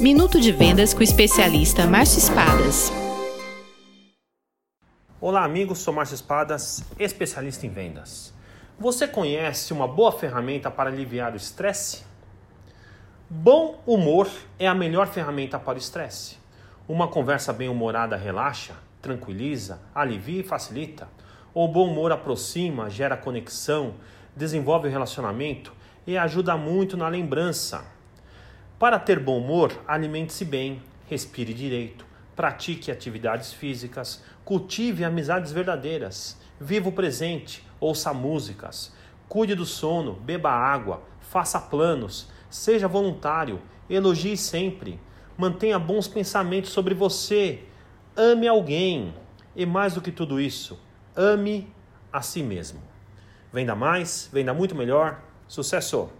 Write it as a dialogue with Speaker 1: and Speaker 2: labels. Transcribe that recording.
Speaker 1: Minuto de Vendas com o especialista Márcio Espadas.
Speaker 2: Olá, amigos. Sou Márcio Espadas, especialista em vendas. Você conhece uma boa ferramenta para aliviar o estresse? Bom humor é a melhor ferramenta para o estresse. Uma conversa bem-humorada relaxa, tranquiliza, alivia e facilita. O bom humor aproxima, gera conexão, desenvolve o relacionamento e ajuda muito na lembrança. Para ter bom humor, alimente-se bem, respire direito, pratique atividades físicas, cultive amizades verdadeiras, viva o presente, ouça músicas, cuide do sono, beba água, faça planos, seja voluntário, elogie sempre, mantenha bons pensamentos sobre você, ame alguém e mais do que tudo isso, ame a si mesmo. Venda mais, venda muito melhor. Sucesso!